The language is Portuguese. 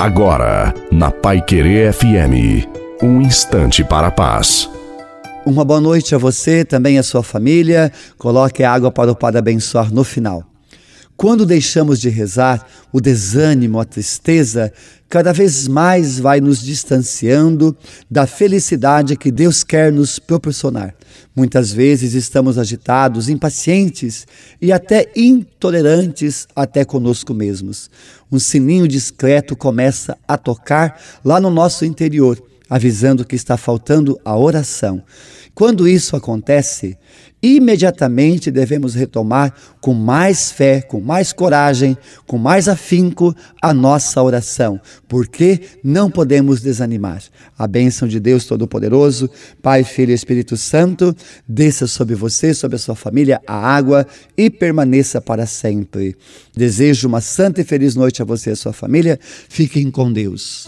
Agora, na Pai Querer FM, um instante para a paz. Uma boa noite a você, também a sua família. Coloque a água para o Padre abençoar no final. Quando deixamos de rezar, o desânimo, a tristeza, cada vez mais vai nos distanciando da felicidade que Deus quer nos proporcionar. Muitas vezes estamos agitados, impacientes e até intolerantes até conosco mesmos. Um sininho discreto começa a tocar lá no nosso interior, avisando que está faltando a oração. Quando isso acontece, imediatamente devemos retomar com mais fé, com mais coragem, com mais afinco a nossa oração, porque não podemos desanimar. A bênção de Deus Todo-Poderoso, Pai, Filho e Espírito Santo, desça sobre você, sobre a sua família, a água e permaneça para sempre. Desejo uma santa e feliz noite a você e a sua família. Fiquem com Deus.